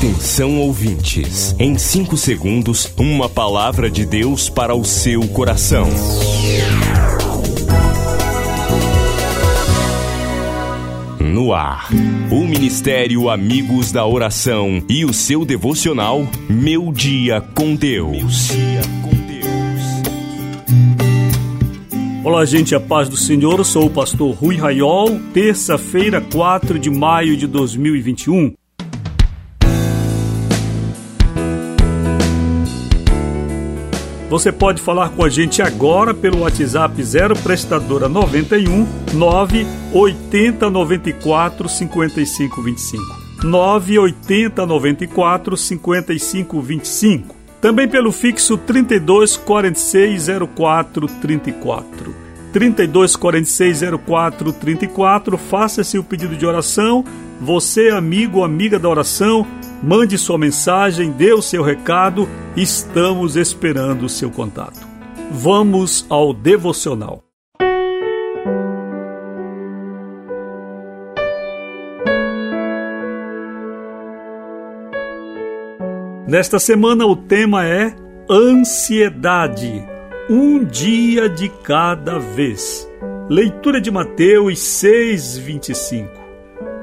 Atenção ouvintes, em 5 segundos, uma palavra de Deus para o seu coração. No ar, o Ministério Amigos da Oração e o seu devocional Meu Dia com Deus. Olá, gente, a paz do Senhor. Eu sou o pastor Rui Raiol. Terça-feira, 4 de maio de 2021. Você pode falar com a gente agora pelo WhatsApp 0 prestadora 91 9 80 94 55 25. 9 80 94 55 25. Também pelo fixo 32 46 04 34. 32 46 04 34. Faça-se o pedido de oração. Você, amigo amiga da oração, Mande sua mensagem, dê o seu recado, estamos esperando o seu contato. Vamos ao devocional. Nesta semana o tema é ansiedade, um dia de cada vez. Leitura de Mateus 6:25.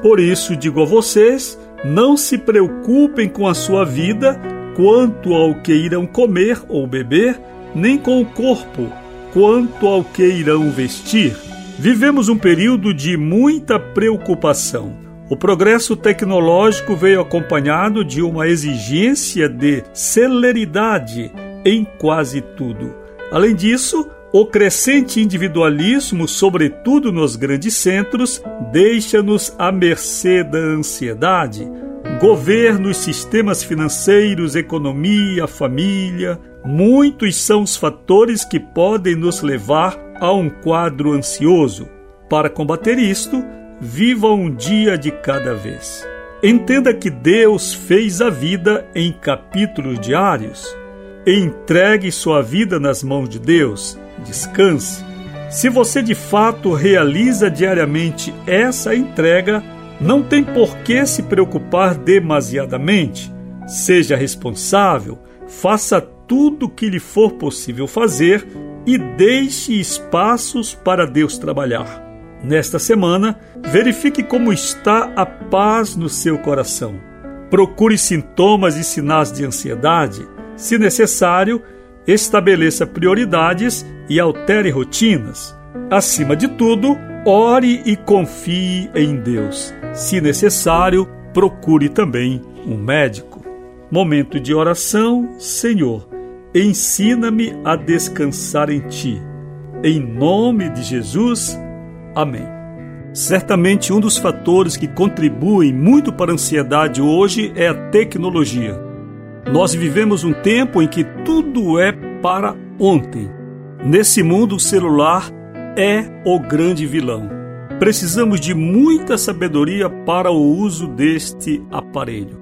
Por isso digo a vocês, não se preocupem com a sua vida quanto ao que irão comer ou beber, nem com o corpo quanto ao que irão vestir. Vivemos um período de muita preocupação. O progresso tecnológico veio acompanhado de uma exigência de celeridade em quase tudo. Além disso, o crescente individualismo, sobretudo nos grandes centros, deixa-nos à mercê da ansiedade. Governos, sistemas financeiros, economia, família, muitos são os fatores que podem nos levar a um quadro ansioso. Para combater isto, viva um dia de cada vez. Entenda que Deus fez a vida em capítulos diários. Entregue sua vida nas mãos de Deus descanse. Se você de fato realiza diariamente essa entrega, não tem por que se preocupar demasiadamente. Seja responsável, faça tudo o que lhe for possível fazer e deixe espaços para Deus trabalhar. Nesta semana, verifique como está a paz no seu coração. Procure sintomas e sinais de ansiedade. Se necessário, estabeleça prioridades e altere rotinas. Acima de tudo, ore e confie em Deus. Se necessário, procure também um médico. Momento de oração, Senhor, ensina-me a descansar em Ti. Em nome de Jesus, amém. Certamente um dos fatores que contribuem muito para a ansiedade hoje é a tecnologia. Nós vivemos um tempo em que tudo é para ontem. Nesse mundo, o celular é o grande vilão. Precisamos de muita sabedoria para o uso deste aparelho.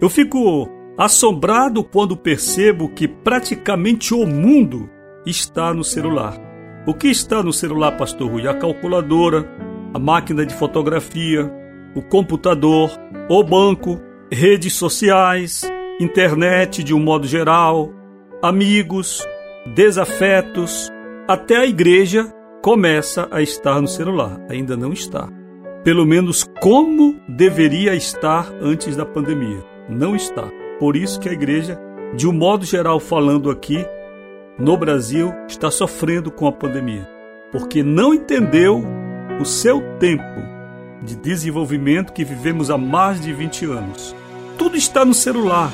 Eu fico assombrado quando percebo que praticamente o mundo está no celular. O que está no celular, Pastor Rui? A calculadora, a máquina de fotografia, o computador, o banco, redes sociais, internet de um modo geral, amigos, desafetos, até a igreja começa a estar no celular. Ainda não está. Pelo menos como deveria estar antes da pandemia. Não está. Por isso que a igreja, de um modo geral falando aqui, no Brasil, está sofrendo com a pandemia. Porque não entendeu o seu tempo de desenvolvimento que vivemos há mais de 20 anos. Tudo está no celular.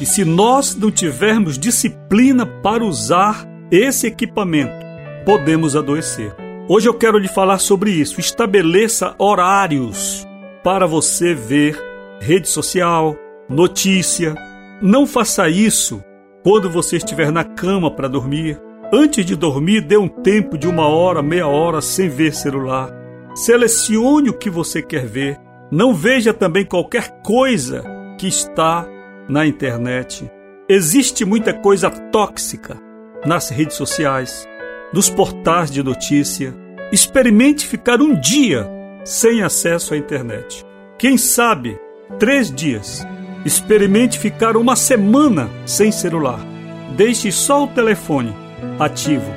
E se nós não tivermos disciplina para usar esse equipamento, podemos adoecer. Hoje eu quero lhe falar sobre isso. Estabeleça horários para você ver rede social, notícia. Não faça isso quando você estiver na cama para dormir. Antes de dormir, dê um tempo de uma hora, meia hora sem ver celular. Selecione o que você quer ver. Não veja também qualquer coisa que está na internet. Existe muita coisa tóxica nas redes sociais, nos portais de notícia. Experimente ficar um dia sem acesso à internet. Quem sabe, três dias. Experimente ficar uma semana sem celular. Deixe só o telefone ativo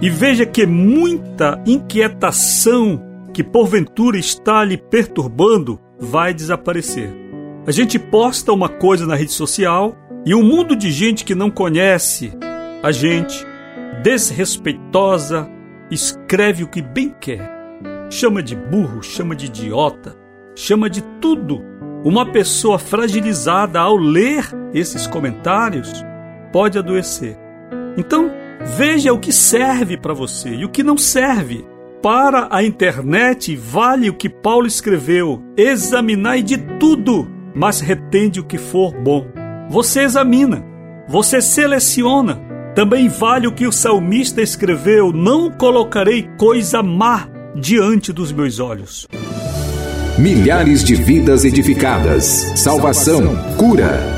e veja que muita inquietação que porventura está lhe perturbando vai desaparecer. A gente posta uma coisa na rede social e um mundo de gente que não conhece a gente, desrespeitosa, escreve o que bem quer. Chama de burro, chama de idiota, chama de tudo. Uma pessoa fragilizada ao ler esses comentários pode adoecer. Então, veja o que serve para você e o que não serve. Para a internet vale o que Paulo escreveu: examinai de tudo, mas retende o que for bom. Você examina, você seleciona. Também vale o que o salmista escreveu: não colocarei coisa má diante dos meus olhos. Milhares de vidas edificadas, salvação, cura.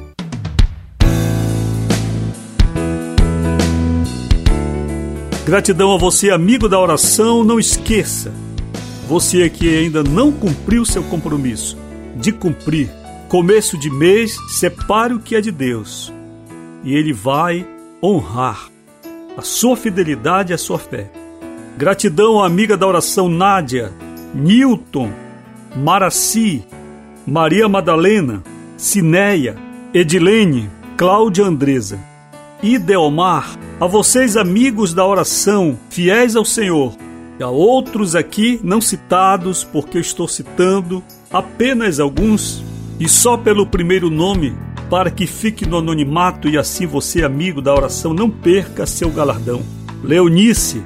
Gratidão a você, amigo da oração. Não esqueça, você que ainda não cumpriu seu compromisso de cumprir. Começo de mês, separe o que é de Deus e Ele vai honrar a sua fidelidade e a sua fé. Gratidão, amiga da oração Nádia, Newton, Maraci, Maria Madalena, Cineia, Edilene, Cláudia Andresa, Ideomar, a vocês, amigos da oração, fiéis ao Senhor, e a outros aqui não citados, porque eu estou citando apenas alguns, e só pelo primeiro nome, para que fique no anonimato e assim você, amigo da oração, não perca seu galardão. Leonice,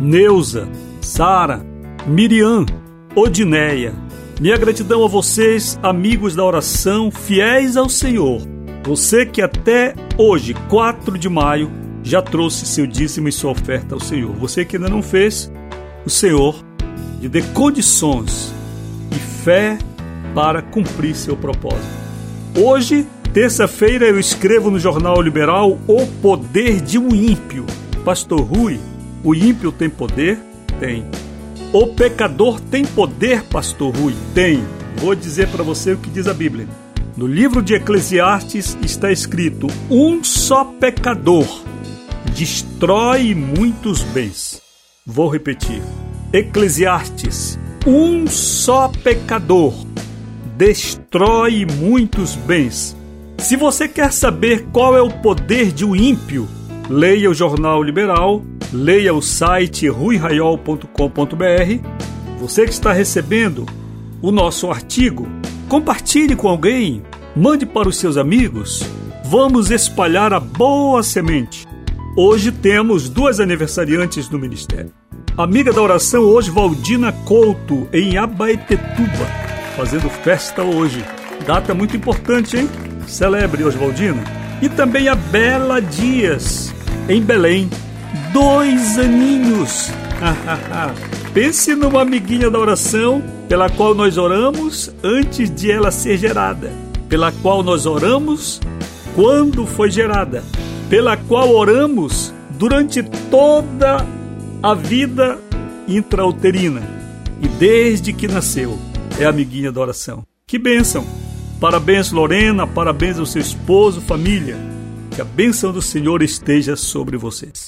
Neuza, Sara, Miriam, Odineia. Minha gratidão a vocês, amigos da oração, fiéis ao Senhor. Você que até hoje, 4 de maio, já trouxe seu dízimo e sua oferta ao Senhor. Você que ainda não fez, o Senhor lhe dê condições e fé para cumprir seu propósito. Hoje, terça-feira, eu escrevo no Jornal Liberal O Poder de um Ímpio. Pastor Rui, o ímpio tem poder? Tem. O pecador tem poder, Pastor Rui? Tem. Vou dizer para você o que diz a Bíblia. No livro de Eclesiastes está escrito: um só pecador destrói muitos bens. Vou repetir. Eclesiastes: um só pecador destrói muitos bens. Se você quer saber qual é o poder de um ímpio, leia o Jornal Liberal, leia o site ruiraiol.com.br. Você que está recebendo o nosso artigo, compartilhe com alguém, mande para os seus amigos. Vamos espalhar a boa semente. Hoje temos duas aniversariantes no ministério. Amiga da oração, hoje Valdina Couto, em Abaetetuba, fazendo festa hoje. Data muito importante, hein? Celebre Oswaldina. E também a Bela Dias, em Belém. Dois aninhos. Pense numa amiguinha da oração pela qual nós oramos antes de ela ser gerada, pela qual nós oramos quando foi gerada pela qual oramos durante toda a vida intrauterina e desde que nasceu é amiguinha da oração. Que bênção! Parabéns, Lorena, parabéns ao seu esposo, família. Que a bênção do Senhor esteja sobre vocês.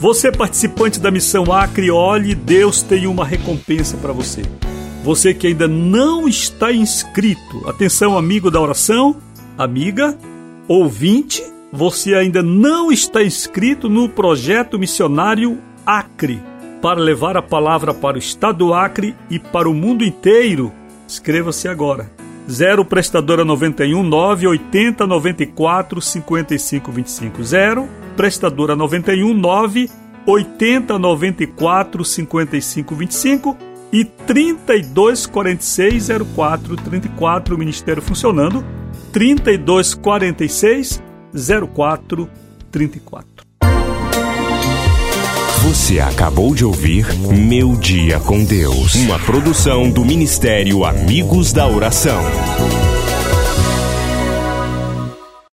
Você participante da missão Acre, olhe, Deus tem uma recompensa para você. Você que ainda não está inscrito, atenção amigo da oração, amiga, ouvinte, você ainda não está inscrito no projeto missionário Acre para levar a palavra para o estado do Acre e para o mundo inteiro. Inscreva-se agora. 0 prestadora 91 980 94 55 25 0 prestadora 91 9 80 94 55 25 e 32 46 04 34 o ministério funcionando 32 46 04 34 Você acabou de ouvir Meu Dia com Deus, uma produção do Ministério Amigos da Oração.